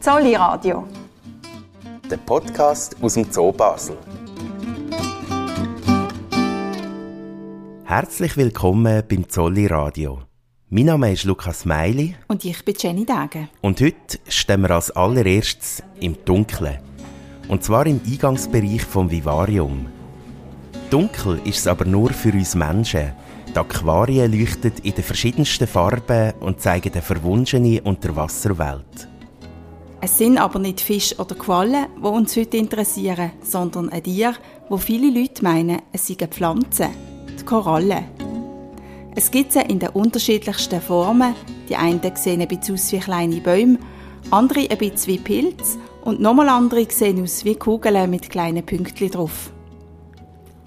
Zolli Radio. Der Podcast aus dem Zoo Basel. Herzlich willkommen beim Zolli Radio. Mein Name ist Lukas Meili. Und ich bin Jenny Dage. Und heute stehen wir als allererstes im Dunkeln. Und zwar im Eingangsbereich vom Vivarium. Dunkel ist es aber nur für uns Menschen. Die Aquarien leuchten in den verschiedensten Farben und zeigen eine verwunschene Unterwasserwelt. Es sind aber nicht Fisch oder Quallen, die uns heute interessieren, sondern ein Tier, wo viele Leute meinen, es seien Pflanzen, die Korallen. Es gibt sie in den unterschiedlichsten Formen. Die einen sehen ein bisschen aus wie kleine Bäume, andere ein bisschen wie Pilze und nochmal andere sehen aus wie Kugeln mit kleinen Pünktchen drauf.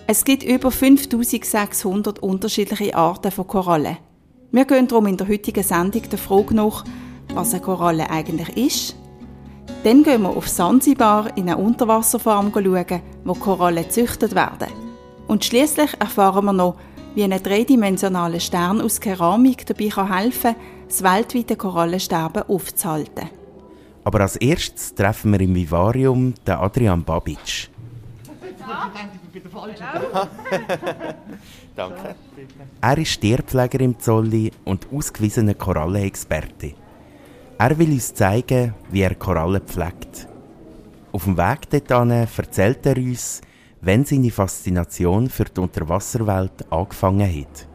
Es gibt über 5600 unterschiedliche Arten von Korallen. Wir gehen darum in der heutigen Sendung der Frage nach, was eine Koralle eigentlich ist. Dann gehen wir auf Sansibar in eine Unterwasserfarm schauen, wo Korallen gezüchtet werden. Und schließlich erfahren wir noch, wie ein dreidimensionaler Stern aus Keramik dabei helfen kann, das weltweite Korallensterben aufzuhalten. Aber als erstes treffen wir im Vivarium den Adrian Babic. Danke. Er ist Tierpfleger im Zolli und ausgewiesener Korallenexperte. Er will uns zeigen, wie er Korallen pflegt. Auf dem Weg dorthin erzählt er uns, wenn seine Faszination für die Unterwasserwelt angefangen hat.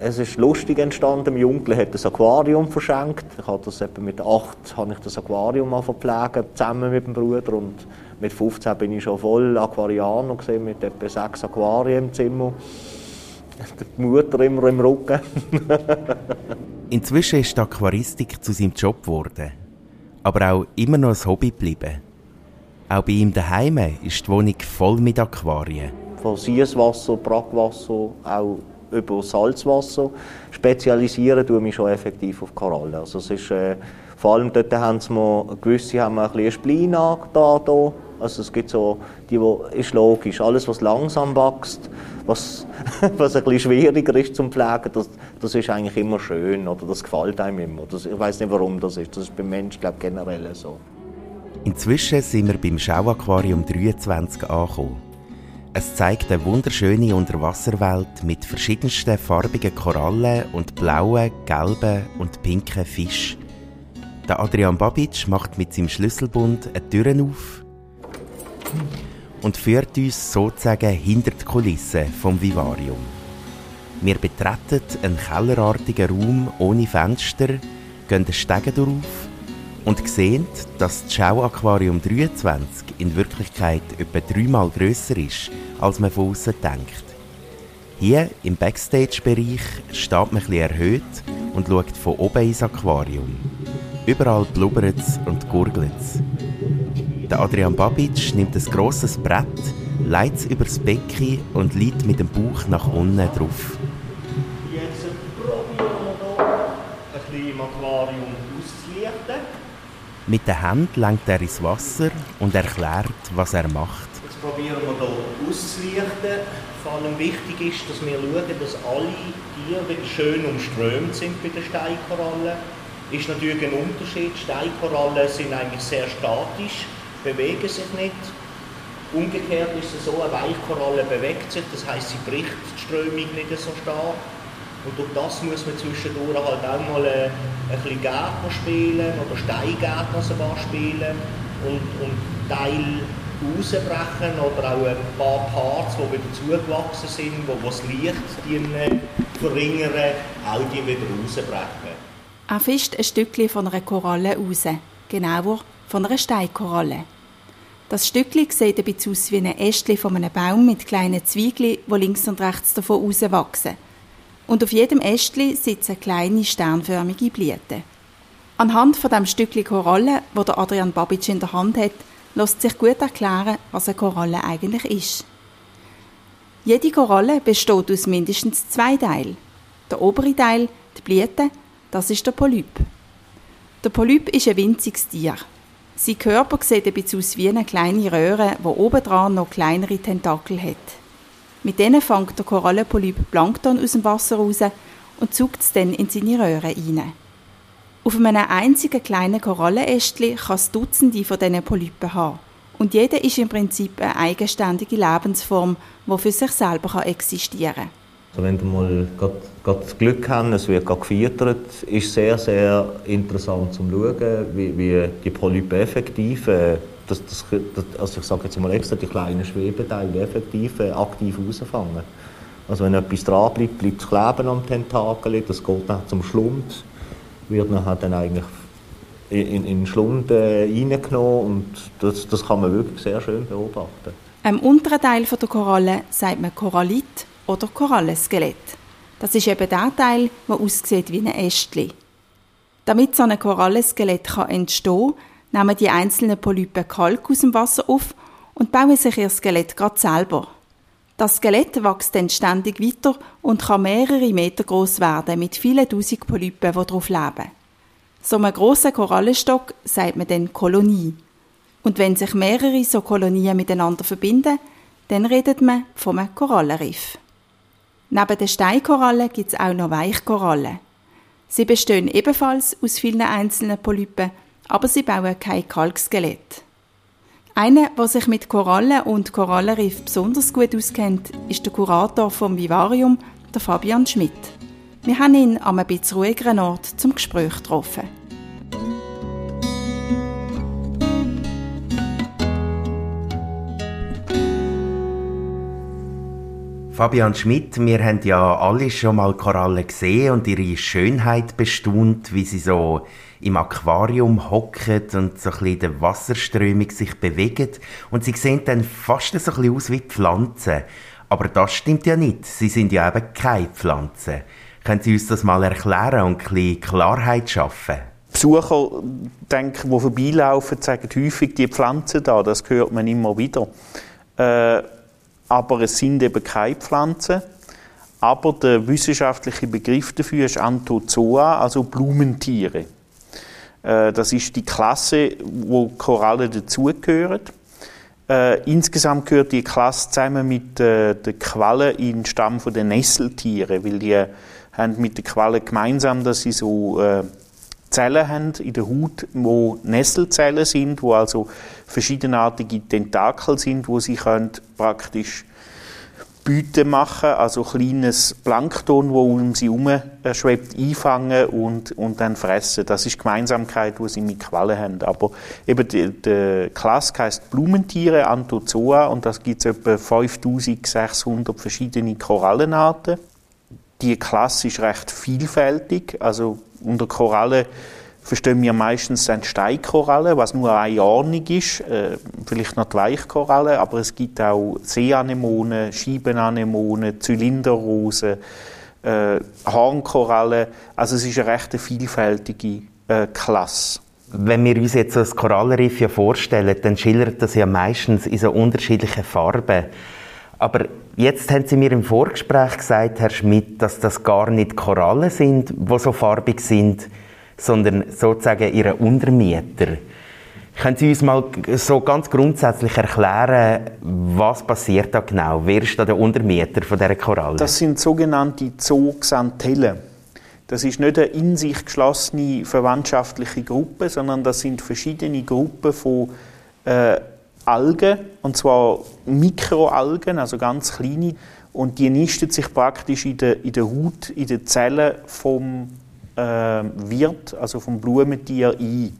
Es ist lustig entstanden. Mein Onkel hat das Aquarium verschenkt. Ich habe das etwa mit acht habe ich das Aquarium verpflegen, zusammen mit dem Bruder. Und mit 15 bin ich schon voll Aquarianer mit etwa sechs Aquarien im Zimmer. Die Mutter immer im Rücken. Inzwischen ist die Aquaristik zu seinem Job geworden. Aber auch immer noch ein Hobby geblieben. Auch bei ihm daheim ist die Wohnung voll mit Aquarien. Von Süßwasser, Brackwasser, auch über Salzwasser. Spezialisieren tue ich mich schon effektiv auf Korallen. Also es ist, äh, vor allem dort haben sie mir, gewisse haben mir ein bisschen Spleen da, da. Also es gibt so, die, ist logisch, alles was langsam wächst, was, was ein bisschen schwieriger ist zum Pflegen, das, das ist eigentlich immer schön oder das gefällt einem immer. Das, ich weiß nicht, warum das ist. Das ist beim Menschen glaube generell so. Inzwischen sind wir beim Schauaquarium 23 angekommen. Es zeigt eine wunderschöne Unterwasserwelt mit verschiedensten farbigen Korallen und blauen, gelben und pinken Fischen. Der Adrian Babic macht mit seinem Schlüsselbund eine Tür auf und führt uns sozusagen hinter die Kulissen vom Vivarium. Wir betreten einen kellerartigen Raum ohne Fenster, gehen den Stegen durch und sehen, dass das Schauaquarium 23 in Wirklichkeit etwa dreimal grösser ist, als man von außen denkt. Hier im Backstage-Bereich steht man etwas erhöht und schaut von oben ins Aquarium. Überall blubbert es und gurgelt es. Der Adrian Babic nimmt ein grosses Brett, leitet es über das Becken und liegt mit dem Bauch nach unten drauf. Jetzt probieren wir hier ein bisschen im Aquarium auszulichten. Mit den Händen lenkt er ins Wasser und erklärt, was er macht. Jetzt probieren wir hier auszulichten. Vor allem wichtig ist, dass wir schauen, dass alle Tiere schön umströmt sind bei den Steinkorallen. Ist natürlich ein Unterschied. Steinkorallen sind eigentlich sehr statisch, bewegen sich nicht. Umgekehrt ist es so, eine Weichkoralle bewegt sich, das heißt, sie bricht die Strömung nicht so stark. Und durch das muss man zwischendurch halt auch mal äh, ein bisschen Gärtner spielen oder Steingärtner sogar spielen und, und Teil rausbrechen oder auch ein paar Parts, die wieder zugewachsen sind, wo das Licht die verringern, auch die wieder rausbrechen. Er fischt ein Stückchen von einer Koralle raus, genauer von einer Steinkoralle. Das Stückchen sieht ein bisschen aus wie ein Ästchen von einem Baum mit kleinen Zweigeln, die links und rechts davon rauswachsen und auf jedem Ästli sitzen kleine sternförmige Blüten. Anhand von dem Stückli Koralle, wo der Adrian Babic in der Hand hat, lässt sich gut erklären, was eine Koralle eigentlich ist. Jede Koralle besteht aus mindestens zwei Teilen. Der obere Teil, die Blüte, das ist der Polyp. Der Polyp ist ein winziges Tier. Sein Körper sieht ein bisschen aus wie eine kleine Röhre, wo obendran noch kleinere Tentakel hat. Mit denen fängt der Korallenpolyp Plankton aus dem Wasser raus und zuckt es dann in seine Röhre rein. Auf einem einzigen kleinen Korallenästchen kann es Dutzende von diesen Polypen haben. Und jeder ist im Prinzip eine eigenständige Lebensform, die für sich selber existieren kann. Also wenn du mal grad, grad das Glück hast, es wird gerade gefüttert, ist sehr, sehr interessant zu schauen, wie, wie die Polypen effektiv, äh, das, das, also ich sage jetzt mal extra, die kleinen Schwebeteile effektiv äh, aktiv rausfangen. Also wenn etwas dran bleibt, bleibt es kleben am Tentakel, das geht dann zum Schlund, wird nachher dann eigentlich in, in den Schlund äh, reingenommen und das, das kann man wirklich sehr schön beobachten. Am unteren Teil der Koralle sagt man Korallit oder Korallenskelett. Das ist eben der Teil, der aussieht wie ein Ästchen. Damit so ein Korallenskelett entstehen kann, nehmen die einzelnen Polypen Kalk aus dem Wasser auf und bauen sich ihr Skelett gerade selber. Das Skelett wächst dann ständig weiter und kann mehrere Meter groß werden mit vielen tausend Polypen, die darauf leben. So einem grossen Korallenstock sagt man dann Kolonie. Und wenn sich mehrere so Kolonien miteinander verbinden, dann redet man vom Korallenriff. Neben den Steinkorallen gibt es auch noch Weichkorallen. Sie bestehen ebenfalls aus vielen einzelnen Polypen, aber sie bauen kein Kalkskelett. Einer, der sich mit Korallen und Korallenriff besonders gut auskennt, ist der Kurator vom Vivarium, der Fabian Schmidt. Wir haben ihn an einem bisschen ruhigeren Ort zum Gespräch getroffen. Fabian Schmidt, wir haben ja alle schon mal Korallen gesehen und ihre Schönheit bestaunt, wie sie so im Aquarium hocken und so ein bisschen der Wasserströmung sich bewegen. Und sie sehen dann fast so ein bisschen aus wie Pflanzen. Aber das stimmt ja nicht. Sie sind ja eben keine Pflanzen. Können Sie uns das mal erklären und ein Klarheit schaffen? Besucher, denke, die vorbeilaufen, sagen häufig die Pflanzen da. Das hört man immer wieder. Äh, aber es sind eben keine Pflanzen. Aber der wissenschaftliche Begriff dafür ist Anthozoa, also Blumentiere. Äh, das ist die Klasse, wo Korallen dazugehören. Äh, insgesamt gehört die Klasse zusammen mit äh, den Quallen in den Stamm der Nesseltiere, weil die haben mit den Quallen gemeinsam, dass sie so Zellen haben in der Haut, wo Nesselzellen sind, wo also verschiedenartige Tentakel sind, wo sie können praktisch Beute machen, also kleines Plankton, wo um sie herum schwebt, einfangen und, und dann fressen. Das ist die Gemeinsamkeit, die sie mit Quallen haben. Aber eben die, die Klasse heisst Blumenttiere, Anthozoa, und das gibt es etwa 5600 verschiedene Korallenarten. Die Klasse ist recht vielfältig, also unter Korallen verstehen wir meistens eine Steinkoralle, was nur eine Ordnung ist, äh, vielleicht noch die Weichkoralle, aber es gibt auch Seeanemonen, Scheibenanemonen, Zylinderrosen, äh, Hornkorallen. Also es ist eine recht vielfältige äh, Klasse. Wenn wir uns jetzt das Korallenriff ja vorstellen, dann schildert das ja meistens in so unterschiedlichen Farben. Aber jetzt haben Sie mir im Vorgespräch gesagt, Herr Schmidt, dass das gar nicht Korallen sind, die so farbig sind, sondern sozusagen ihre Untermieter. Können Sie uns mal so ganz grundsätzlich erklären, was passiert da genau? Wer ist da der Untermieter von dieser Koralle? Das sind sogenannte Zooxanthellen. Das ist nicht eine in sich geschlossene verwandtschaftliche Gruppe, sondern das sind verschiedene Gruppen von äh, Algen, und zwar Mikroalgen, also ganz kleine, und die nisten sich praktisch in der, in der Haut, in den Zellen vom äh, Wirt, also vom Blumentier, ein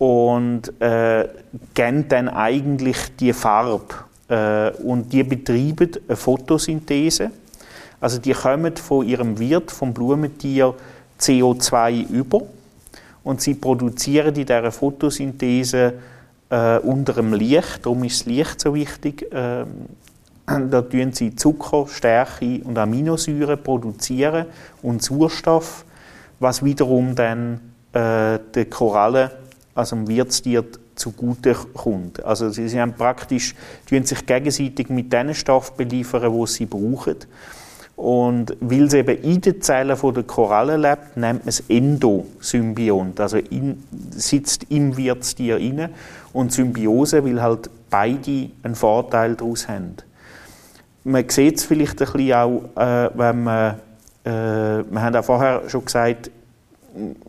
und äh, geben dann eigentlich die Farbe. Äh, und die betreiben eine Photosynthese. Also die kommen von ihrem Wirt, vom Blumentier, CO2 über und sie produzieren in dieser Photosynthese äh, unter dem Licht, darum ist das Licht so wichtig, äh, da tun sie Zucker, Stärke und Aminosäuren produzieren und Sauerstoff was wiederum dann äh, der Koralle, also dem Wirtstier, zugute kommt. Also sie haben praktisch, die sich gegenseitig mit den Stoffen beliefern, die sie brauchen. Und weil es eben in den Zellen der Koralle lebt, nennt man es Endosymbiont. Also in, sitzt im Wirtstier inne und Symbiose, weil halt beide einen Vorteil daraus haben. Man sieht es vielleicht ein bisschen auch, äh, wenn man äh, wir haben auch vorher schon gesagt,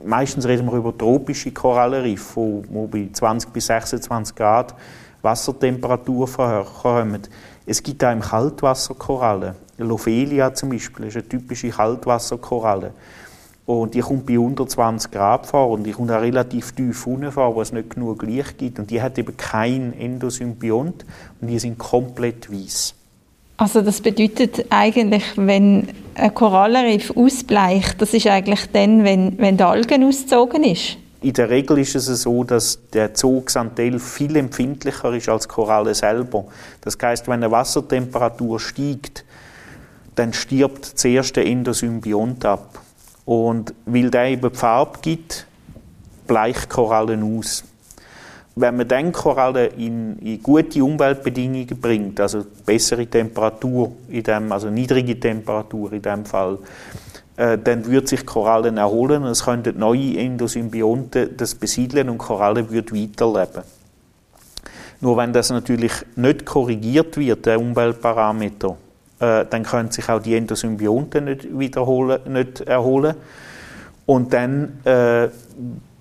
meistens reden wir über tropische Korallenriffe, wo bei 20 bis 26 Grad Wassertemperatur kommen. Es gibt auch im Kaltwasserkorallen. Lophelia zum Beispiel ist eine typische Kaltwasserkoralle. Und die kommt bei unter 20 Grad vor und die kommt auch relativ tief unten vor, wo es nicht genug Licht gibt. Und die hat eben kein Endosymbiont und die sind komplett weiß. Also das bedeutet eigentlich, wenn ein Korallenriff ausbleicht, das ist eigentlich dann, wenn, wenn die Algen ausgezogen ist? In der Regel ist es so, dass der Zooxanthell viel empfindlicher ist als Koralle selber. Das heißt, wenn eine Wassertemperatur steigt, dann stirbt das erste Endosymbiont ab. Und weil der eben die Farbe gibt, bleicht Korallen aus. Wenn man dann Korallen in, in, gute Umweltbedingungen bringt, also bessere Temperatur, in dem, also niedrige Temperatur in dem Fall, äh, dann wird sich Korallen erholen und es könnten neue Endosymbionten das besiedeln und Korallen wird weiterleben. Nur wenn das natürlich nicht korrigiert wird, der Umweltparameter, äh, dann können sich auch die Endosymbionten nicht, wiederholen, nicht erholen. Und dann äh,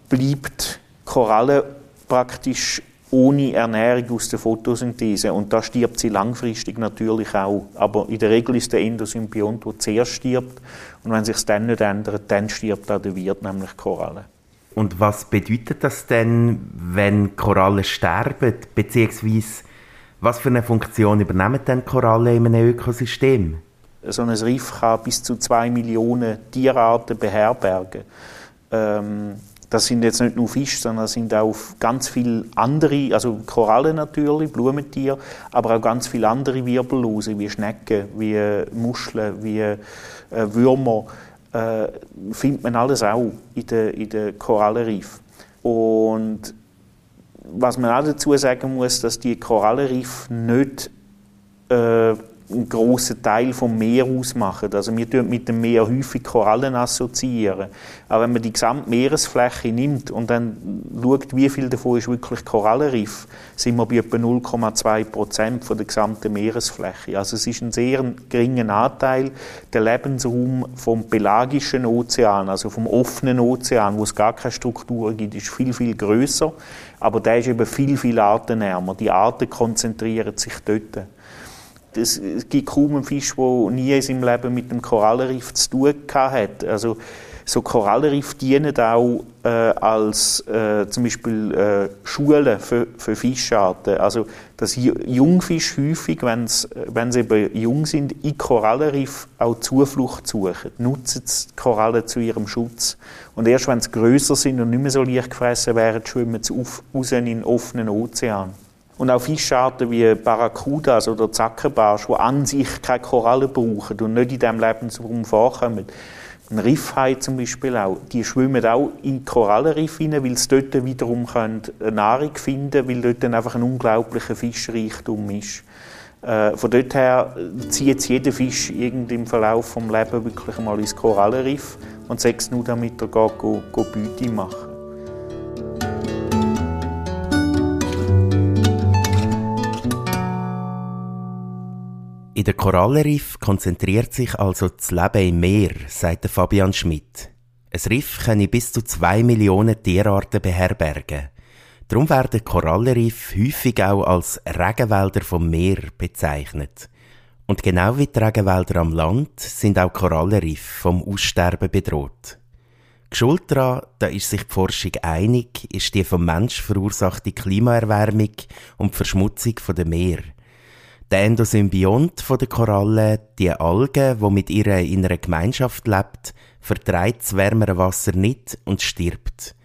bleibt Koralle praktisch ohne Ernährung aus der Photosynthese. Und da stirbt sie langfristig natürlich auch. Aber in der Regel ist der Endosymbiont, der zuerst stirbt. Und wenn sich dann nicht ändert, dann stirbt auch der Wirt, nämlich Koralle. Und was bedeutet das denn, wenn Korallen sterben, beziehungsweise was für eine Funktion übernehmen denn Korallen in einem Ökosystem? So ein Riff kann bis zu zwei Millionen Tierarten beherbergen. Ähm, das sind jetzt nicht nur Fische, sondern das sind auch ganz viele andere, also Korallen natürlich, Blumentiere, aber auch ganz viele andere Wirbellose, wie Schnecken, wie Muscheln, wie äh, Würmer, äh, findet man alles auch in den, in den Korallenriffen. Und was man auch dazu sagen muss, dass die Korallenriffe nicht äh, einen grossen Teil vom Meer ausmachen. Also wir tun mit dem Meer häufig Korallen assoziieren. Aber wenn man die gesamte Meeresfläche nimmt und dann schaut, wie viel davon ist wirklich Korallenriff, sind wir bei etwa 0,2 Prozent der gesamten Meeresfläche. Also es ist ein sehr geringer Anteil. Der Lebensraum vom pelagischen Ozean, also vom offenen Ozean, wo es gar keine Strukturen gibt, ist viel, viel größer. Aber der ist eben viel, viel artenärmer. Die Arten konzentrieren sich dort es gibt kaum einen Fisch, der nie in seinem Leben mit dem Korallenriff zu tun hat. Also so Korallenriffe dienen auch äh, als äh, zum Beispiel äh, Schulen für, für Fischarten. Also dass Jungfische häufig, wenn sie eben jung sind, in Korallenriff auch Zuflucht suchen, nutzen die Korallen zu ihrem Schutz. Und erst wenn sie größer sind und nicht mehr so leicht gefressen werden, schwimmen sie auf, raus in den offenen Ozean. Und auch Fischarten wie Barracudas oder Zackenbarsch, die an sich keine Korallen brauchen und nicht in diesem Lebensraum vorkommen. Ein Riffhai zum Beispiel auch, die schwimmen auch in Korallenriff hinein, weil sie dort wiederum Nahrung finden können, weil dort dann einfach ein unglaublicher Fischreichtum ist. Äh, von dort her zieht jeder Fisch im Verlauf des Lebens wirklich mal ins Korallenriff und es nur, damit er geht, go, go Beute machen In der Korallenriff konzentriert sich also das Leben im Meer, sagt Fabian Schmidt. Ein Riff könne bis zu zwei Millionen Tierarten beherbergen. Darum werden Korallenriffe häufig auch als Regenwälder vom Meer bezeichnet. Und genau wie die Regenwälder am Land sind auch Korallenriffe vom Aussterben bedroht. Geschuld daran, da ist sich die Forschung einig, ist die vom Mensch verursachte Klimaerwärmung und die Verschmutzung der Meer. Der Endosymbiont der Koralle, die Alge, wo mit ihr in einer Gemeinschaft lebt, vertreibt das wärmere Wasser nicht und stirbt.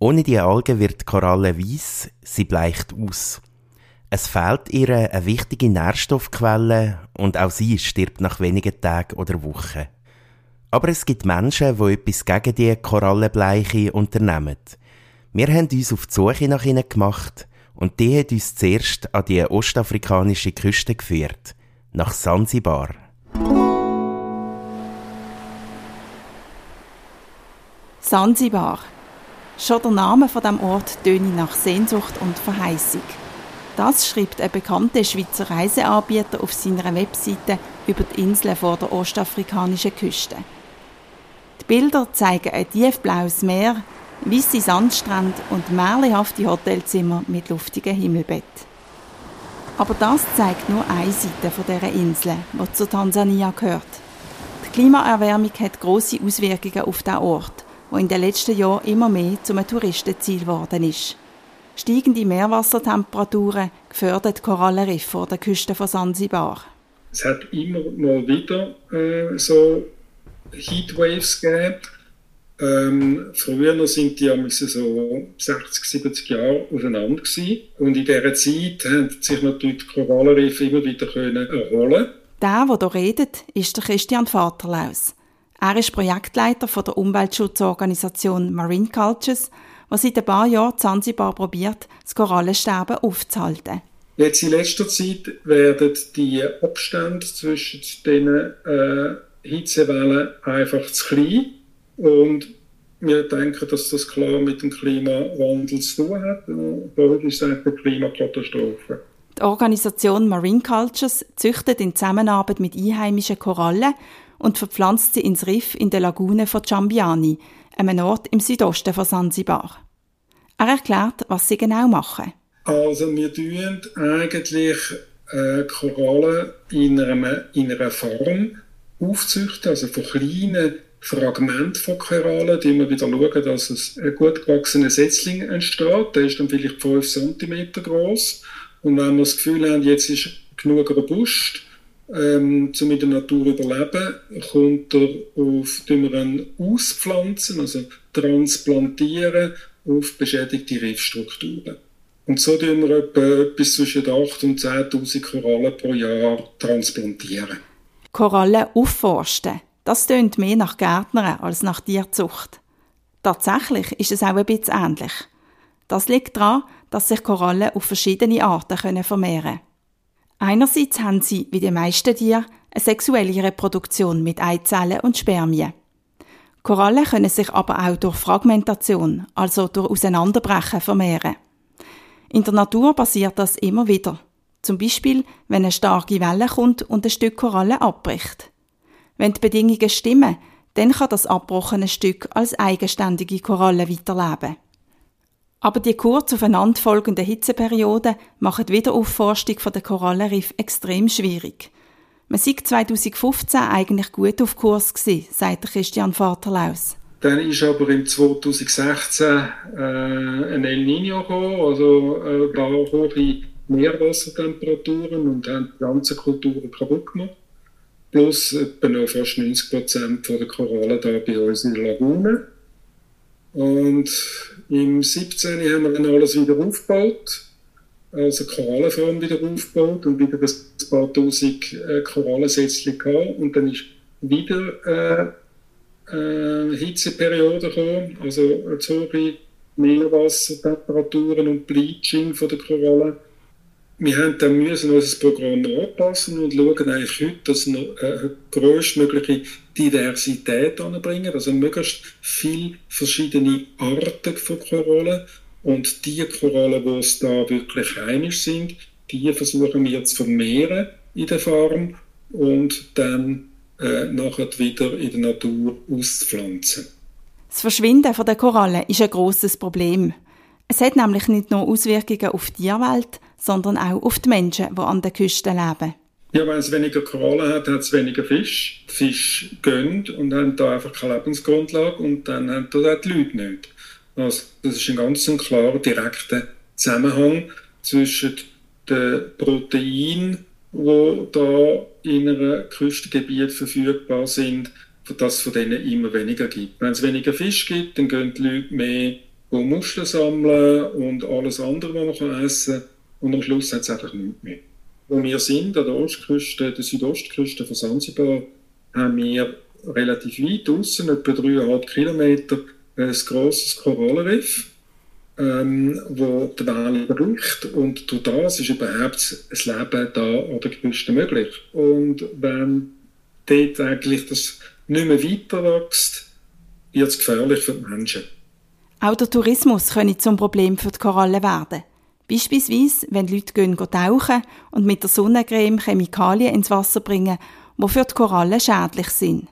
Ohne die Alge wird die Koralle weiss, sie bleicht aus. Es fehlt ihr eine wichtige Nährstoffquelle und auch sie stirbt nach wenigen Tagen oder Wochen. Aber es gibt Menschen, die etwas gegen die Korallenbleiche unternehmen. Wir haben uns auf die Suche nach ihnen gemacht und die hat uns zuerst an die ostafrikanische Küste geführt, nach Sansibar. Sansibar. Schon der Name von dem Ort töne nach Sehnsucht und Verheißung. Das schreibt ein bekannter Schweizer Reiseanbieter auf seiner Webseite über die Inseln vor der ostafrikanischen Küste. Die Bilder zeigen ein tiefblaues Meer, weiße Sandstrände und märchenhafte Hotelzimmer mit luftigem Himmelbett. Aber das zeigt nur eine Seite dieser Insel, die zu Tansania gehört. Die Klimaerwärmung hat große Auswirkungen auf den Ort, wo in den letzten Jahren immer mehr zum Touristenziel geworden ist. Steigende Meerwassertemperaturen gefördern Korallenriff vor der Küste von Sansibar. Es hat immer mal wieder äh, so Heatwaves gegeben. Ähm, früher sind die so 60, 70 Jahre auseinander gewesen. Und in dieser Zeit haben sich natürlich die Korallenriffe immer wieder können erholen Der, der hier redet, ist der Christian Vaterlaus. Er ist Projektleiter von der Umweltschutzorganisation Marine Cultures, was seit ein paar Jahren Zanzibar probiert, das Korallensterben aufzuhalten. Jetzt in letzter Zeit werden die Abstände zwischen diesen äh, Hitzewellen einfach zu klein. Und wir denken, dass das klar mit dem Klimawandel zu tun hat. Dort ist es eine Klimakatastrophe. Die Organisation Marine Cultures züchtet in Zusammenarbeit mit einheimischen Korallen und verpflanzt sie ins Riff in der Lagune von Ciambiani, einem Ort im Südosten von Sansibar. Er erklärt, was sie genau machen. Also wir tun eigentlich äh, Korallen in einer, in einer Form aufzüchten, also von kleinen Fragmenten von Korallen, die wir wieder schauen, dass es ein gut gewachsener Setzling entsteht. Der ist dann vielleicht 5 cm groß. Und wenn wir das Gefühl haben, jetzt ist genug robust, ähm, um in der Natur überleben, kommt er auf, wir ihn auspflanzen, also transplantieren auf beschädigte Riffstrukturen. Und so tun wir etwa bis zwischen 8.000 und 10.000 Korallen pro Jahr transplantieren. Korallen aufforsten, das tönt mehr nach Gärtnern als nach Tierzucht. Tatsächlich ist es auch ein bisschen ähnlich. Das liegt daran, dass sich Korallen auf verschiedene Arten vermehren können. Einerseits haben sie, wie die meisten Tiere, eine sexuelle Reproduktion mit Eizellen und Spermien. Korallen können sich aber auch durch Fragmentation, also durch Auseinanderbrechen, vermehren. In der Natur passiert das immer wieder. Zum Beispiel, wenn eine starke Welle kommt und ein Stück Koralle abbricht. Wenn die Bedingungen stimmen, dann kann das abgebrochene Stück als eigenständige Koralle weiterleben. Aber die kurz aufeinanderfolgenden Hitzeperioden machen die Wiederaufforstung der Korallenriff extrem schwierig. Man sei 2015 eigentlich gut auf Kurs gewesen, sagt Christian Vaterlaus. Dann ist aber im 2016 äh, ein El Niño gekommen, also äh, da hohe Meerwassertemperaturen und haben die ganze Kulturen kaputt gemacht. Plus etwa noch fast 90 Prozent der Korallen da bei uns in der Lagune. Und im 17. haben wir dann alles wieder aufgebaut, also Korallenfarm wieder aufgebaut und wieder ein paar tausend äh, Korallensätzchen gehabt. Und dann ist wieder äh, äh, Hitzeperiode gekommen, also zu hohe Meerwassertemperaturen und Bleaching von der Korallen. Wir haben dann müssen unser Programm anpassen und schauen eigentlich heute, dass wir eine größtmögliche Diversität anbringen, also möglichst viele verschiedene Arten von Korallen. Und die Korallen, die es da wirklich heimisch sind, die versuchen wir zu vermehren in der Farm und dann äh, nachher wieder in der Natur auszupflanzen. Das Verschwinden der Korallen ist ein großes Problem. Es hat nämlich nicht nur Auswirkungen auf die Tierwelt, sondern auch auf die Menschen, die an der Küste leben. Ja, wenn es weniger Korallen hat, hat es weniger Fisch. Die Fische gehen und haben da einfach keine Lebensgrundlage und dann haben das auch die Leute nicht. Also, das ist ein ganz klarer, direkter Zusammenhang zwischen den Proteinen, die da in einem Küstengebiet verfügbar sind, dass es von denen immer weniger gibt. Wenn es weniger Fisch gibt, dann gehen die Leute mehr Muscheln sammeln und alles andere, was man essen kann und am Schluss hat es einfach nichts mehr. Wo wir sind, an der Ostküste, der Südostküste von Sansibar, haben wir relativ weit außen, etwa dreieinhalb Kilometer, ein grosses Korallenriff, ähm, wo die Welle bricht und durch das ist überhaupt das Leben da an der Küste möglich. Und wenn dort eigentlich das nicht mehr weiter wächst, wird es gefährlich für die Menschen. Auch der Tourismus könnte zum Problem für die Korallen werden. Beispielsweise, wenn Leute gehen tauchen und mit der Sonnencreme Chemikalien ins Wasser bringen, die für die Korallen schädlich sind.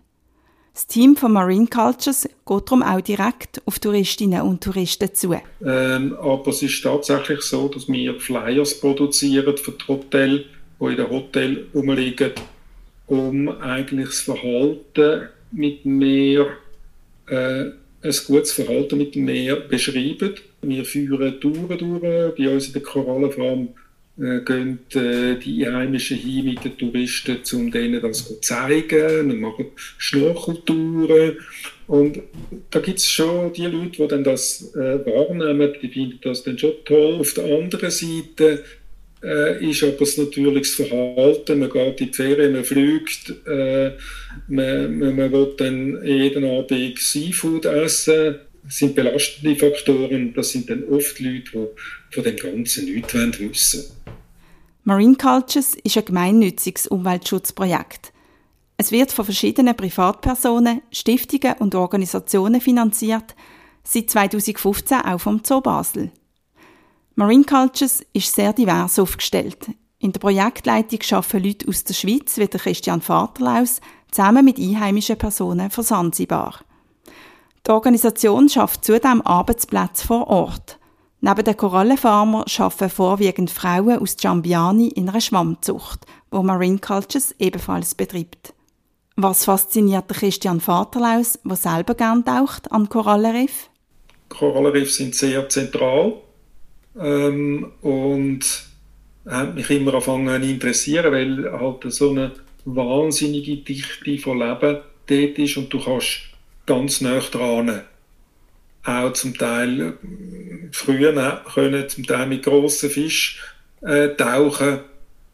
Das Team von Marine Cultures geht darum auch direkt auf Touristinnen und Touristen zu. Ähm, aber es ist tatsächlich so, dass wir Flyers produzieren für die Hotels, die in den Hotels rumliegen, um eigentlich das Verhalten mit mehr, äh, ein gutes Verhalten mit dem Meer beschreiben. Wir führen Touren durch, bei uns in der Korallenfarm äh, gehen äh, die Einheimischen hin mit den Touristen, um denen das zu zeigen. Wir machen Schnorcheltouren. Und da gibt es schon die Leute, die dann das äh, wahrnehmen, die finden das dann schon toll. Auf der anderen Seite äh, ist aber das Verhalten. Man geht in die Ferien, man fliegt, äh, man, man, man will dann jeden Abend Seafood essen. Sind belastende Faktoren. Das sind dann oft Leute, die von dem Ganzen nichts wissen wollen. Marine Cultures ist ein gemeinnütziges Umweltschutzprojekt. Es wird von verschiedenen Privatpersonen, Stiftungen und Organisationen finanziert, seit 2015 auch vom Zoo Basel. Marine Cultures ist sehr divers aufgestellt. In der Projektleitung arbeiten Leute aus der Schweiz wie der Christian Vaterlaus zusammen mit einheimischen Personen von Sansibar. Die Organisation schafft zudem Arbeitsplätze vor Ort. Neben den Korallenfarmer arbeiten vorwiegend Frauen aus Giambiani in einer Schwammzucht, wo Marine Cultures ebenfalls betreibt. Was fasziniert Christian Vaterlaus, der selber gern taucht, an Korallenriff? Korallenriffe sind sehr zentral ähm, und haben mich immer angefangen zu interessieren, weil halt so eine wahnsinnige Dichte von Leben dort ist und du kannst ganz nah dran. Auch zum Teil, früher können zum Teil mit grossen Fischen äh, tauchen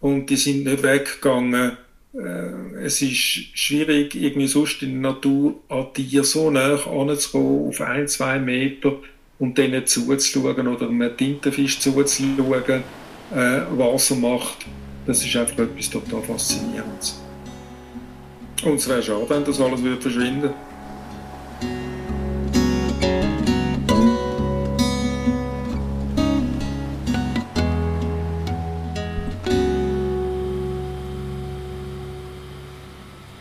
und die sind nicht weggegangen. Äh, es ist schwierig, irgendwie sonst in der Natur an Tier so nah anzukommen, auf ein, zwei Meter und denen zuzuschauen oder einem Tintenfisch zuzuschauen, äh, was er macht. Das ist einfach etwas total Faszinierendes. Und es wäre schade, wenn das alles würde verschwinden würde.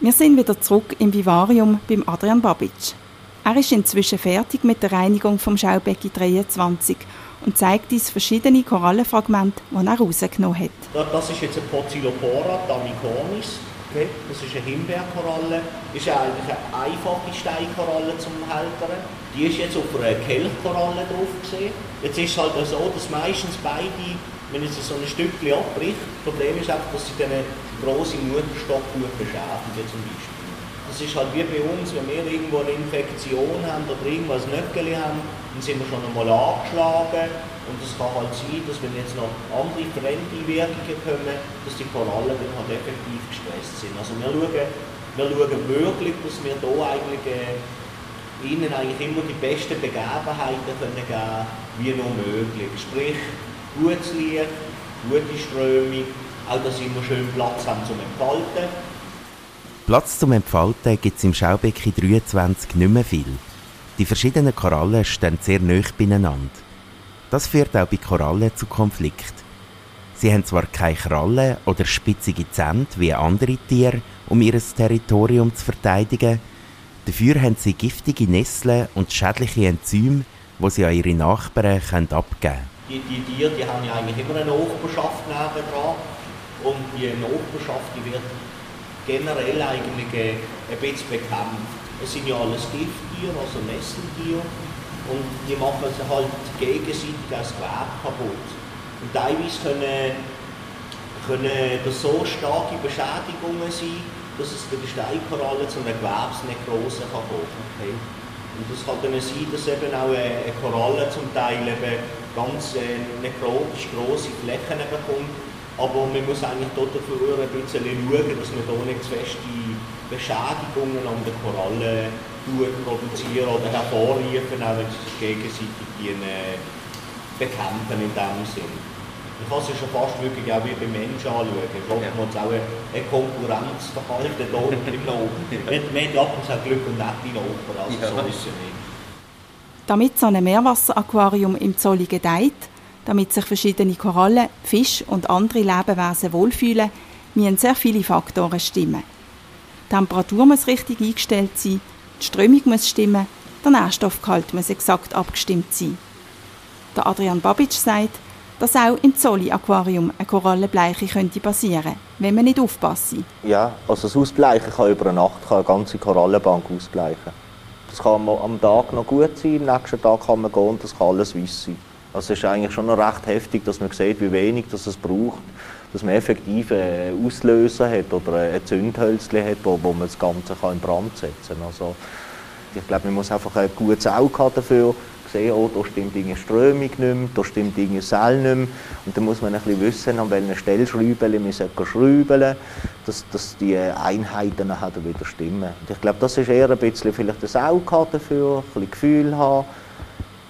Wir sind wieder zurück im Vivarium beim Adrian Babic. Er ist inzwischen fertig mit der Reinigung vom Schaubecken 23 und zeigt uns verschiedene Korallenfragmente, die er rausgenommen hat. Das ist jetzt ein Pozzilopora damicornis. Okay. Das ist eine Himbeerkoralle. Das ist eigentlich eine einfache Steinkoralle zum Haltern. Die ist jetzt auf einer Kelchkoralle drauf gesehen. Jetzt ist es halt so, dass meistens beide, wenn es so ein Stückchen abbricht, das Problem ist einfach, dass sie dann eine grosse Mutterstock beschädigen zum Beispiel. Das ist halt wie bei uns, wenn wir irgendwo eine Infektion haben oder irgendwas Nöckeli haben, dann sind wir schon einmal angeschlagen. Und es kann halt sein, dass wenn jetzt noch andere fremde kommen, dass die Korallen dann halt effektiv gestresst sind. Also wir schauen, wir schauen wirklich, dass wir da eigentlich äh, ihnen eigentlich immer die besten Begebenheiten können geben wie nur möglich. Sprich, gutes Licht, gute Strömung, auch dass sie immer schön Platz haben zum Entfalten Platz zum Entfalten gibt es im Schaubecken 23 nicht mehr viel. Die verschiedenen Korallen stehen sehr nah beieinander. Das führt auch bei Korallen zu Konflikten. Sie haben zwar keine Krallen oder spitzige Zähne wie andere Tiere, um ihr Territorium zu verteidigen, dafür haben sie giftige Nesseln und schädliche Enzyme, die sie an ihre Nachbarn abgeben können. Die, die Tiere die haben ja eigentlich immer eine Nachbarschaft nebenan und die Nachbarschaft die wird generell eigentlich ein bisschen bekannt. Es sind ja alles Gifttiere, also Nesseltiere, und die machen sich halt gegenseitig das Gewebe kaputt. Und teilweise können, können das so starke Beschädigungen sein, dass es der Steinkoralle zu einer Gewebsnekrose kann kommen okay? Und das kann dann sein, dass eben auch eine Koralle zum Teil eben ganz äh, nekrotisch grosse Flächen bekommt aber man muss eigentlich dort dafür ein bisschen schauen, dass man da nicht zu feste Beschädigungen an der Koralle produzieren oder hervorrufen, auch wenn sie sich gegenseitig äh, bekämpfen in dem Sinn. Ich kann es schon fast wirklich auch wie beim Menschen anschauen. Ich glaube, man hat auch ein Konkurrenzverhalten da im Nachbarn. Wir haben ab und zu Glück und nette Nachbarn, also ja. so ist es nicht. Damit so ein Meerwasseraquarium im Zolli gedeiht, damit sich verschiedene Korallen, Fische und andere Lebewesen wohlfühlen, müssen sehr viele Faktoren stimmen. Die Temperatur muss richtig eingestellt sein, Die Strömung muss stimmen, der Nährstoffgehalt muss exakt abgestimmt sein. Der Adrian Babic sagt, dass auch im Zolli-Aquarium eine Korallenbleiche könnte passieren, wenn man nicht aufpasse. Ja, also das Ausbleichen kann über Nacht eine ganze Korallenbank ausbleichen. Das kann am Tag noch gut sein, am nächsten Tag kann man gehen und das kann alles weiß sein. Also es ist eigentlich schon noch recht heftig, dass man sieht, wie wenig das es braucht, dass man effektiv einen Auslöser hat oder ein Zündhölzchen hat, wo, wo man das Ganze kann in Brand setzen kann. Also ich glaube, man muss einfach ein gutes Auge haben dafür sehen, oh, da stimmt eine Strömung nicht mehr, da stimmt eine Seil nicht mehr. Und dann muss man ein bisschen wissen, an welchen Stellschrauben man schrauben dass, dass die Einheiten nachher wieder stimmen. Und ich glaube, das ist eher ein bisschen vielleicht das Auge dafür, ein bisschen Gefühl haben.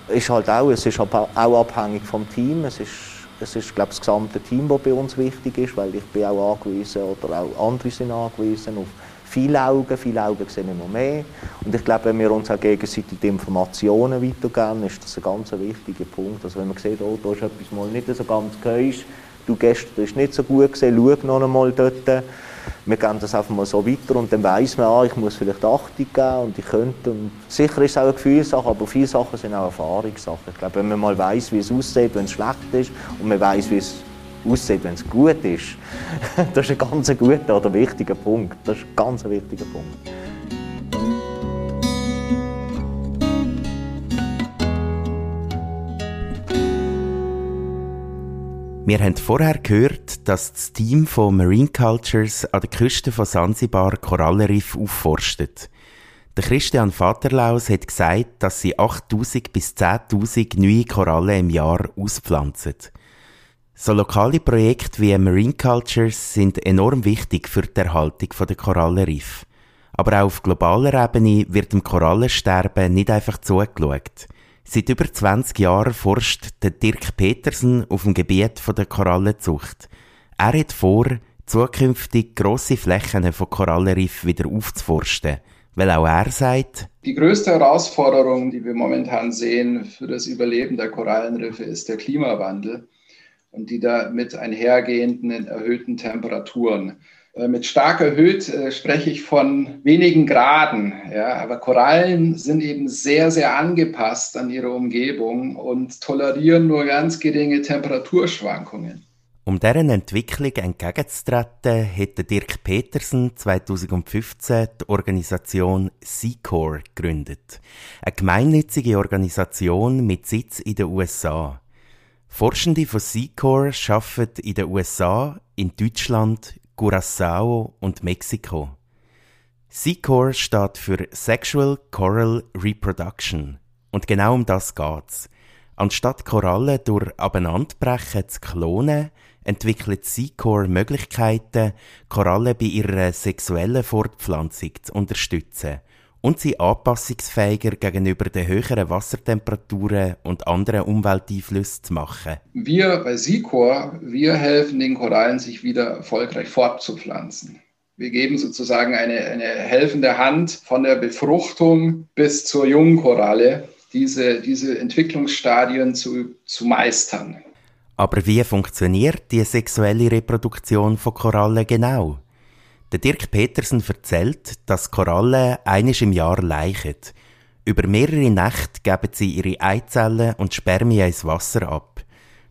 Ist halt auch, es ist auch abhängig vom Team. Es ist, es ist glaube das gesamte Team, das bei uns wichtig ist, weil ich bin auch angewiesen oder auch andere sind angewiesen auf viele Augen, viele Augen sehen immer mehr. Und ich glaube, wenn wir uns auch gegenseitig die Informationen weitergeben, ist das ein ganz wichtiger Punkt. Also wenn man sieht, oh, da ist etwas mal nicht so ganz geheisch, du gestern ist nicht so gut gesehen, schau noch einmal dort. Wir geben das einfach mal so weiter und dann weiss man, ah, ich muss vielleicht Achtung geben und ich könnte. Und sicher ist es auch eine Gefühlssache, aber viele Sachen sind auch Erfahrungssachen. Ich glaube, wenn man mal weiss, wie es aussieht, wenn es schlecht ist und man weiss, wie es aussieht, wenn es gut ist. Das ist ein ganz guter oder wichtiger Punkt. Das ist ein ganz wichtiger Punkt. Wir haben vorher gehört, dass das Team von Marine Cultures an der Küste von Sansibar Korallenriff aufforstet. Der Christian Vaterlaus hat gesagt, dass sie 8000 bis 10.000 neue Korallen im Jahr auspflanzen. So lokale Projekte wie Marine Cultures sind enorm wichtig für die Erhaltung der Korallenriff. Aber auch auf globaler Ebene wird dem Korallensterben nicht einfach zugeschaut. Seit über 20 Jahren forscht der Dirk Petersen auf dem Gebiet der Korallenzucht. Er hat vor, zukünftig grosse Flächen von Korallenriff wieder aufzuforsten, weil auch er sagt, die größte Herausforderung, die wir momentan sehen für das Überleben der Korallenriffe, ist der Klimawandel und die damit einhergehenden erhöhten Temperaturen. Äh, mit stark erhöht äh, spreche ich von wenigen Graden. Ja, aber Korallen sind eben sehr, sehr angepasst an ihre Umgebung und tolerieren nur ganz geringe Temperaturschwankungen. Um deren Entwicklung entgegenzutreten, hat Dirk Petersen 2015 die Organisation Seacore gegründet. Eine gemeinnützige Organisation mit Sitz in den USA. Forschende von Seacore arbeiten in den USA, in Deutschland, Curacao und Mexiko. Seacore steht für Sexual Coral Reproduction. Und genau um das geht's. Anstatt Korallen durch Abeinanderbrechen zu klonen, entwickelt Seacore Möglichkeiten, Korallen bei ihrer sexuellen Fortpflanzung zu unterstützen und sie anpassungsfähiger gegenüber den höheren Wassertemperaturen und anderen Umwelteinflüssen zu machen. Wir bei Sicor, wir helfen den Korallen, sich wieder erfolgreich fortzupflanzen. Wir geben sozusagen eine, eine helfende Hand von der Befruchtung bis zur Jungkoralle, diese, diese Entwicklungsstadien zu, zu meistern. Aber wie funktioniert die sexuelle Reproduktion von Korallen genau? Der Dirk Petersen erzählt, dass Korallen einisch im Jahr leichen. Über mehrere Nächte geben sie ihre Eizellen und Spermien ins Wasser ab.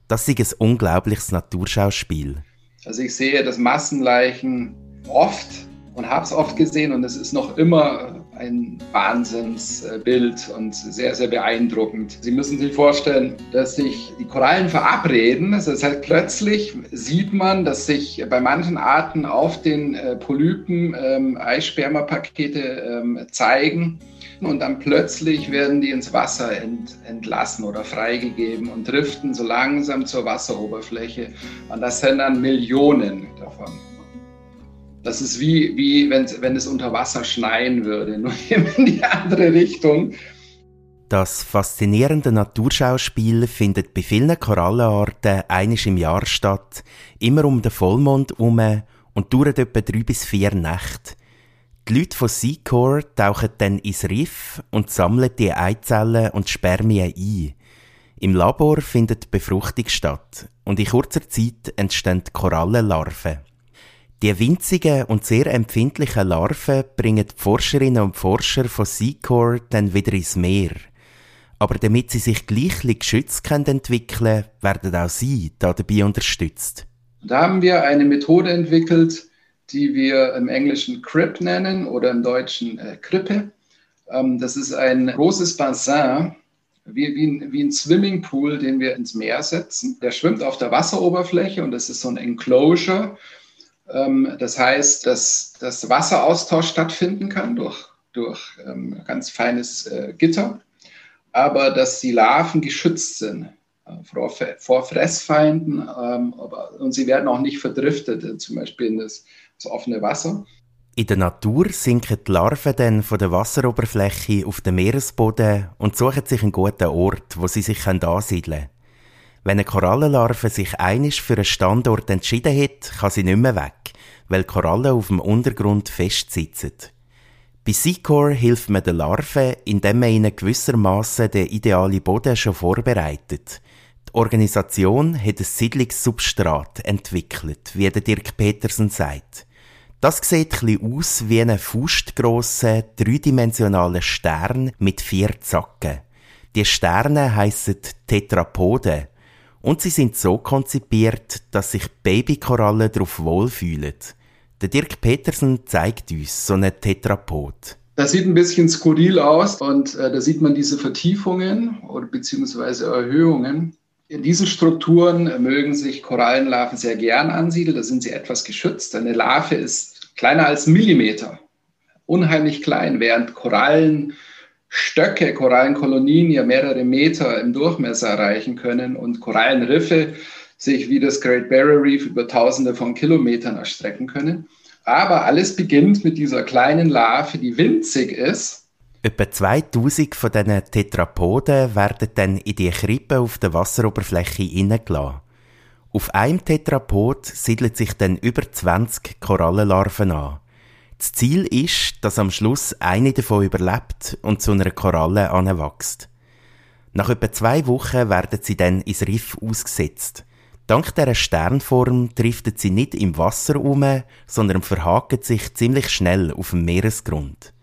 Das ist ein unglaubliches Naturschauspiel. Also ich sehe das Massenleichen oft und habe es oft gesehen und es ist noch immer ein Wahnsinnsbild und sehr, sehr beeindruckend. Sie müssen sich vorstellen, dass sich die Korallen verabreden. Das heißt, plötzlich sieht man, dass sich bei manchen Arten auf den äh, Polypen ähm, Eispermapakete ähm, zeigen. Und dann plötzlich werden die ins Wasser ent, entlassen oder freigegeben und driften so langsam zur Wasseroberfläche. Und das sind dann Millionen davon. Das ist wie, wie wenn, es unter Wasser schneien würde, nur in die andere Richtung. Das faszinierende Naturschauspiel findet bei vielen Korallenarten einisch im Jahr statt, immer um den Vollmond herum und dauert etwa drei bis vier Nächte. Die Leute von Seacore tauchen dann ins Riff und sammeln die Eizellen und Spermien ein. Im Labor findet die Befruchtung statt und in kurzer Zeit entstehen Korallenlarven. Die winzigen und sehr empfindlichen Larven bringen die Forscherinnen und Forscher von Seacor dann wieder ins Meer. Aber damit sie sich gleich geschützt entwickeln werden auch sie dabei unterstützt. Da haben wir eine Methode entwickelt, die wir im Englischen Crip nennen oder im Deutschen äh, Krippe. Ähm, das ist ein großes Bassin, wie, wie, ein, wie ein Swimmingpool, den wir ins Meer setzen. Der schwimmt auf der Wasseroberfläche und das ist so ein Enclosure. Ähm, das heißt, dass, dass Wasseraustausch stattfinden kann durch, durch ähm, ganz feines äh, Gitter, aber dass die Larven geschützt sind äh, vor, vor Fressfeinden ähm, und sie werden auch nicht verdriftet, äh, zum Beispiel in das, das offene Wasser. In der Natur sinken die Larven dann von der Wasseroberfläche auf den Meeresboden und suchen sich einen guten Ort, wo sie sich ansiedeln können. Wenn eine Korallenlarve sich einisch für einen Standort entschieden hat, kann sie nicht mehr weg, weil Korallen auf dem Untergrund festsitzen. Bei Seacore hilft man den Larven, indem man ihnen gewissermaßen den idealen Boden schon vorbereitet. Die Organisation hat ein Siedlungssubstrat entwickelt, wie der Dirk Petersen sagt. Das sieht ein aus wie ein faustgrosser, dreidimensionaler Stern mit vier Zacken. Die Sterne heissen Tetrapoden und sie sind so konzipiert, dass sich Babykorallen darauf wohlfühlen. Der Dirk Petersen zeigt uns so einen Tetrapod. Das sieht ein bisschen skurril aus und äh, da sieht man diese Vertiefungen oder beziehungsweise Erhöhungen. In diesen Strukturen mögen sich Korallenlarven sehr gern ansiedeln. Da sind sie etwas geschützt. Eine Larve ist kleiner als ein Millimeter, unheimlich klein, während Korallenstöcke, Korallenkolonien ja mehrere Meter im Durchmesser erreichen können und Korallenriffe sich wie das Great Barrier Reef über Tausende von Kilometern erstrecken können. Aber alles beginnt mit dieser kleinen Larve, die winzig ist Etwa 2000 von diesen Tetrapoden werden dann in die Krippe auf der Wasseroberfläche hineingelassen. Auf einem Tetrapod siedeln sich dann über 20 Korallenlarven an. Das Ziel ist, dass am Schluss eine davon überlebt und zu einer Koralle anwächst. Nach etwa zwei Wochen werden sie dann ins Riff ausgesetzt. Dank dieser Sternform driften sie nicht im Wasser um, sondern verhaken sich ziemlich schnell auf dem Meeresgrund.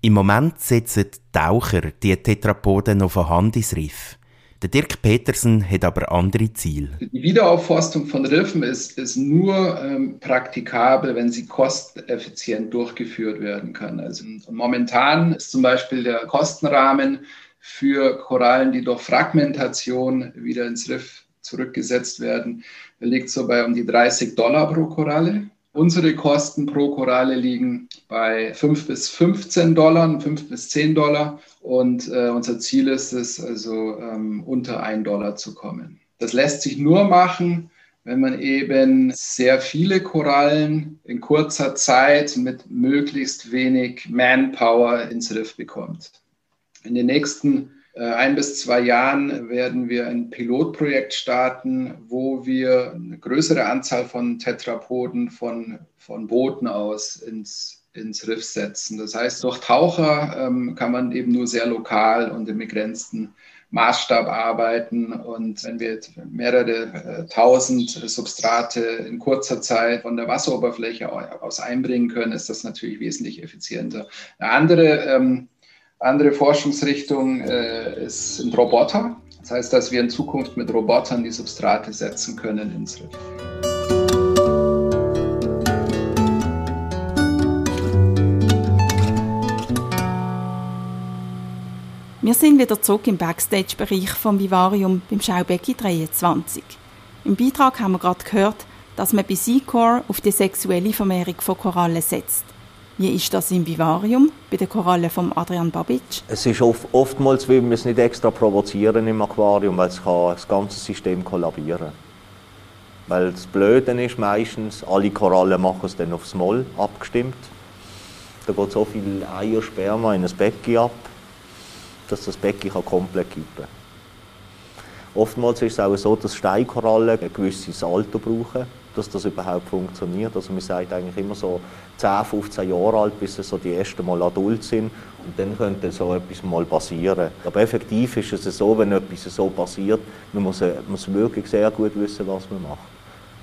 Im Moment setzen die Taucher die Tetrapoden noch von Hand ins Riff. Der Dirk Petersen hat aber andere Ziele. Die Wiederaufforstung von Riffen ist, ist nur ähm, praktikabel, wenn sie kosteneffizient durchgeführt werden kann. Also momentan ist zum Beispiel der Kostenrahmen für Korallen, die durch Fragmentation wieder ins Riff zurückgesetzt werden, liegt so bei um die 30 Dollar pro Koralle. Unsere Kosten pro Koralle liegen bei 5 bis 15 Dollar, 5 bis 10 Dollar. Und äh, unser Ziel ist es, also ähm, unter 1 Dollar zu kommen. Das lässt sich nur machen, wenn man eben sehr viele Korallen in kurzer Zeit mit möglichst wenig Manpower ins Riff bekommt. In den nächsten ein bis zwei Jahren werden wir ein Pilotprojekt starten, wo wir eine größere Anzahl von Tetrapoden von, von Booten aus ins, ins Riff setzen. Das heißt, durch Taucher ähm, kann man eben nur sehr lokal und im begrenzten Maßstab arbeiten. Und wenn wir mehrere äh, tausend Substrate in kurzer Zeit von der Wasseroberfläche aus einbringen können, ist das natürlich wesentlich effizienter. Eine andere ähm, andere Forschungsrichtung äh, ist, sind Roboter. Das heißt, dass wir in Zukunft mit Robotern die Substrate setzen können ins Riff. Wir sind wieder zurück im Backstage-Bereich vom Vivarium beim Schaubecki 23. Im Beitrag haben wir gerade gehört, dass man bei Seacor auf die sexuelle Vermehrung von Korallen setzt. Wie ist das im Vivarium bei der Koralle von Adrian Babic? Es ist oft, oftmals, weil wir es nicht extra provozieren im Aquarium, weil es kann das ganze System kollabieren Weil das Blöde ist meistens, alle Korallen machen es dann aufs Moll abgestimmt. Da geht so viel Eiersperma in ein Becken ab, dass das Becken komplett kippen kann. Oftmals ist es auch so, dass Steinkorallen ein gewisses Alter brauchen dass das überhaupt funktioniert. Also man sagt eigentlich immer so 10, 15 Jahre alt, bis sie so die ersten Mal adult sind und dann könnte so etwas mal passieren. Aber effektiv ist es so, wenn etwas so passiert, man muss, man muss wirklich sehr gut wissen, was man macht.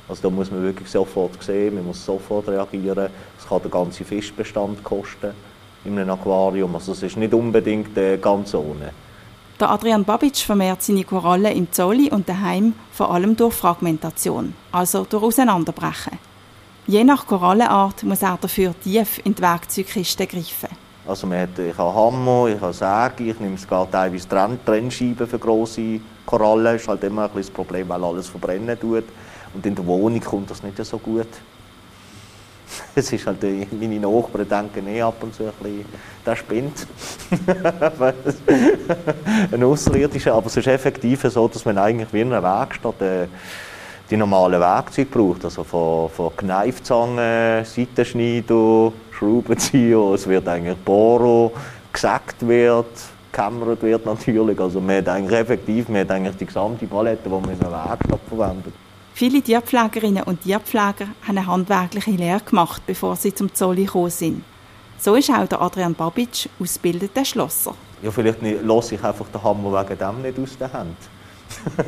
Also da muss man wirklich sofort sehen, man muss sofort reagieren. Es kann den ganzen Fischbestand kosten in einem Aquarium. Also es ist nicht unbedingt äh, ganz ohne. Der Adrian Babic vermehrt seine Korallen im Zolli und daheim vor allem durch Fragmentation, also durch Auseinanderbrechen. Je nach Korallenart muss er dafür tief in die Werkzeugkiste greifen. Also man hat, ich habe Hammer, ich habe Säge, ich nehme sogar teilweise Trenn Trennscheiben für grosse Korallen. Das ist halt immer ein das Problem, weil alles verbrennen tut. Und in der Wohnung kommt das nicht so gut. Es ist halt, äh, meine Nachbarn denken eh ab und zu ein bisschen, der spinnt. ein Außerirdischer, aber es ist effektiv so, dass man eigentlich wie in einer Werkstatt äh, die normalen Werkzeuge braucht. Also von, von Kneifzangen, Seitenschneider, Schraubenzieher, es wird eigentlich Bohren, gesägt wird, gekämmert wird natürlich. Also man hat eigentlich effektiv, man hat eigentlich die gesamte Palette, die man in einer Werkstatt verwendet. Viele Tierpflegerinnen und Tierpfleger haben eine handwerkliche Lehre gemacht, bevor sie zum Zolli gekommen sind. So ist auch der Adrian Babic ausgebildeter Schlosser. Ja, vielleicht lasse ich einfach den Hammer wegen dem nicht aus der Hand.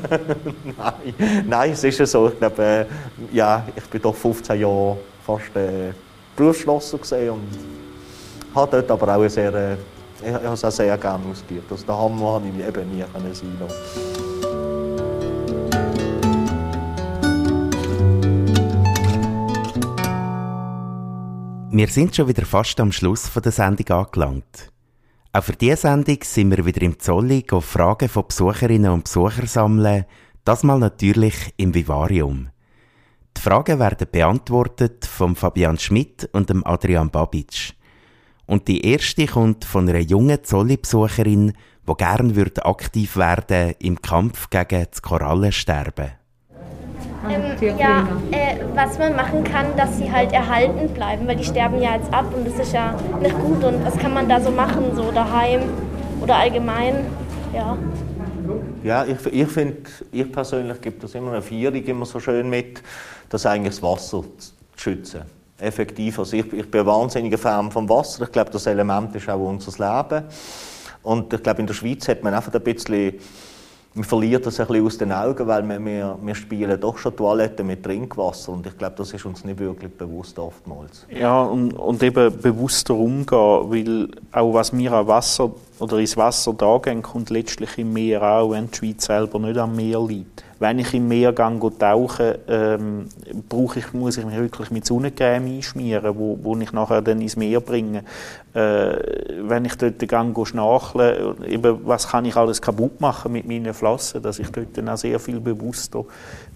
Nein. Nein, es ist ja so. Ich glaube, äh, ja, ich bin doch 15 Jahre fast äh, Berufsschlosser und habe dort aber auch sehr, äh, ich, ich habe es auch sehr gerne ausgeübt. Also den Hammer habe ich eben nie können sein Wir sind schon wieder fast am Schluss der Sendung angelangt. Auch für diese Sendung sind wir wieder im Zolli, Fragen von Besucherinnen und Besuchern sammeln, das mal natürlich im Vivarium. Die Fragen werden beantwortet von Fabian Schmidt und dem Adrian Babic. Und die erste kommt von einer jungen Zolli-Besucherin, die gern aktiv werden im Kampf gegen das Korallensterben. Ähm, ja, äh, was man machen kann, dass sie halt erhalten bleiben, weil die sterben ja jetzt ab und das ist ja nicht gut. Und was kann man da so machen, so daheim oder allgemein? Ja. Ja, ich, ich finde, ich persönlich gebe das immer eine Vierung immer so schön mit, das eigentlich das Wasser zu schützen. Effektiv. Also ich, ich bin ein wahnsinniger Fan vom Wasser. Ich glaube, das Element ist auch unser Leben. Und ich glaube, in der Schweiz hat man einfach ein bisschen man verliert das ein bisschen aus den Augen, weil wir, wir, wir spielen doch schon Toiletten mit Trinkwasser und ich glaube, das ist uns nicht wirklich bewusst oftmals. Ja, und, und eben bewusster umgehen, weil auch was wir an Wasser oder ins Wasser da gehen, kommt letztlich im Meer auch, wenn die Schweiz selber nicht am Meer liegt wenn ich im Meer gehe, tauche, ähm, ich, muss ich mich wirklich mit Sonnencreme einschmieren, wo, wo ich nachher dann ins Meer bringe. Äh, wenn ich dort gehe, schnacheln, eben, was kann ich alles kaputt machen mit meinen Flossen, dass ich dort dann auch sehr viel bewusster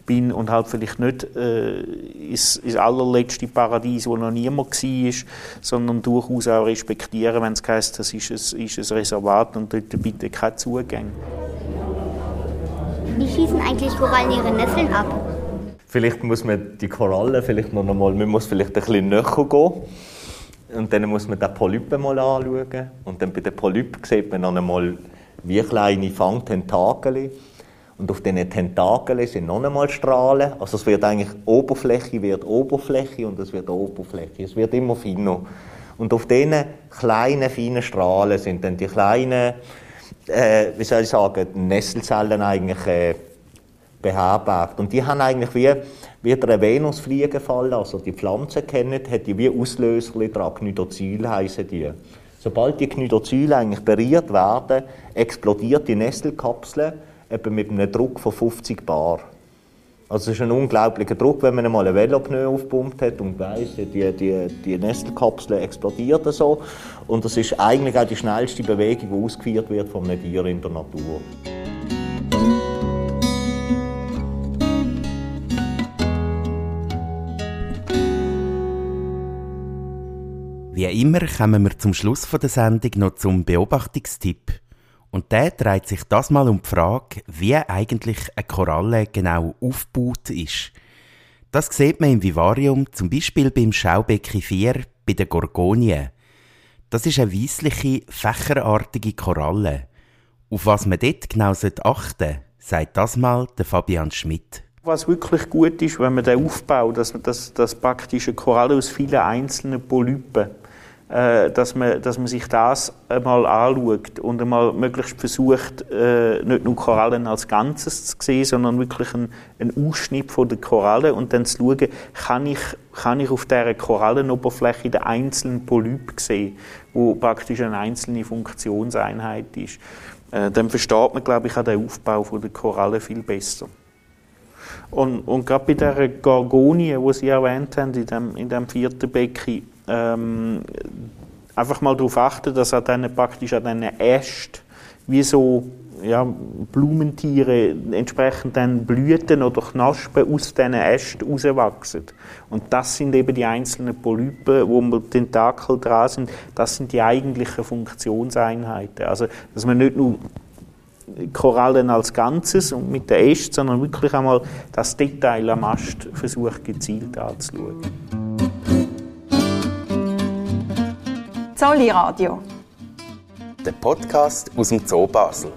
bin und halt vielleicht nicht äh, ins, ins allerletzte Paradies, wo noch niemand war, sondern durchaus auch respektieren, wenn es heisst, das ist ein, ist ein Reservat und dort bitte keine Zugänge. Wie schießen eigentlich Korallen ihre Nesseln ab? Vielleicht muss man die Korallen vielleicht noch einmal, man muss vielleicht ein bisschen näher gehen. Und dann muss man den Polypen mal anschauen. Und dann bei den Polypen sieht man dann einmal wie kleine Fangtentakel. Und auf diesen Tentakeln sind noch einmal Strahlen. Also es wird eigentlich Oberfläche wird Oberfläche und es wird Oberfläche. Es wird immer feiner. Und auf diesen kleinen, feinen Strahlen sind dann die kleinen äh, wie soll ich sagen, Nesselzellen eigentlich äh, beherbergt. Und die haben eigentlich wie, wie der Venusfliegefall, also die Pflanze kennt, hat die wie Auslöser dran, Gnydozyl heißen die. Sobald die Gnydozyl eigentlich berührt werden, explodiert die Nesselkapsel eben mit einem Druck von 50 Bar. Also es ist ein unglaublicher Druck, wenn man einmal ein Velopneu aufpumpt hat und weiss, die, die, die Nestelkapsel explodiert so. Und das ist eigentlich auch die schnellste Bewegung, die ausgeführt wird von einem Tier in der Natur. Wie immer kommen wir zum Schluss der Sendung noch zum Beobachtungstipp. Und der dreht sich das mal um die Frage, wie eigentlich eine Koralle genau aufgebaut ist. Das sieht man im Vivarium, zum Beispiel beim Schaubecki 4 bei den Gorgonien. Das ist eine weissliche, fächerartige Koralle. Auf was man dort genau achten sagt das mal der Fabian Schmidt. Was wirklich gut ist, wenn man den aufbaut, dass man das, das praktisch eine Koralle aus vielen einzelnen Polypen dass, man, dass man sich das einmal anschaut und einmal möglichst versucht, äh, nicht nur Korallen als Ganzes zu sehen, sondern wirklich einen, einen Ausschnitt von der Korallen und dann zu schauen, kann ich, kann ich auf dieser Korallenoberfläche den einzelnen Polyp sehen, wo praktisch eine einzelne Funktionseinheit ist. Äh, dann versteht man, glaube ich, auch den Aufbau von der Korallen viel besser. Und, und gerade bei dieser Gorgonie, die Sie erwähnt haben, in dem, in dem vierten Becken, ähm, einfach mal darauf achten, dass an diesen, praktisch an diesen Ästen wie so ja, Blumentiere entsprechend dann Blüten oder Knospen aus diesen Ästen rauswachsen. Und das sind eben die einzelnen Polypen, wo mit Tentakel dran sind, das sind die eigentlichen Funktionseinheiten. Also, dass man nicht nur Korallen als Ganzes und mit der Äste, sondern wirklich einmal das Detail am Ast versucht gezielt anzuschauen. Zolli Radio. Der Podcast aus dem Zoo Basel.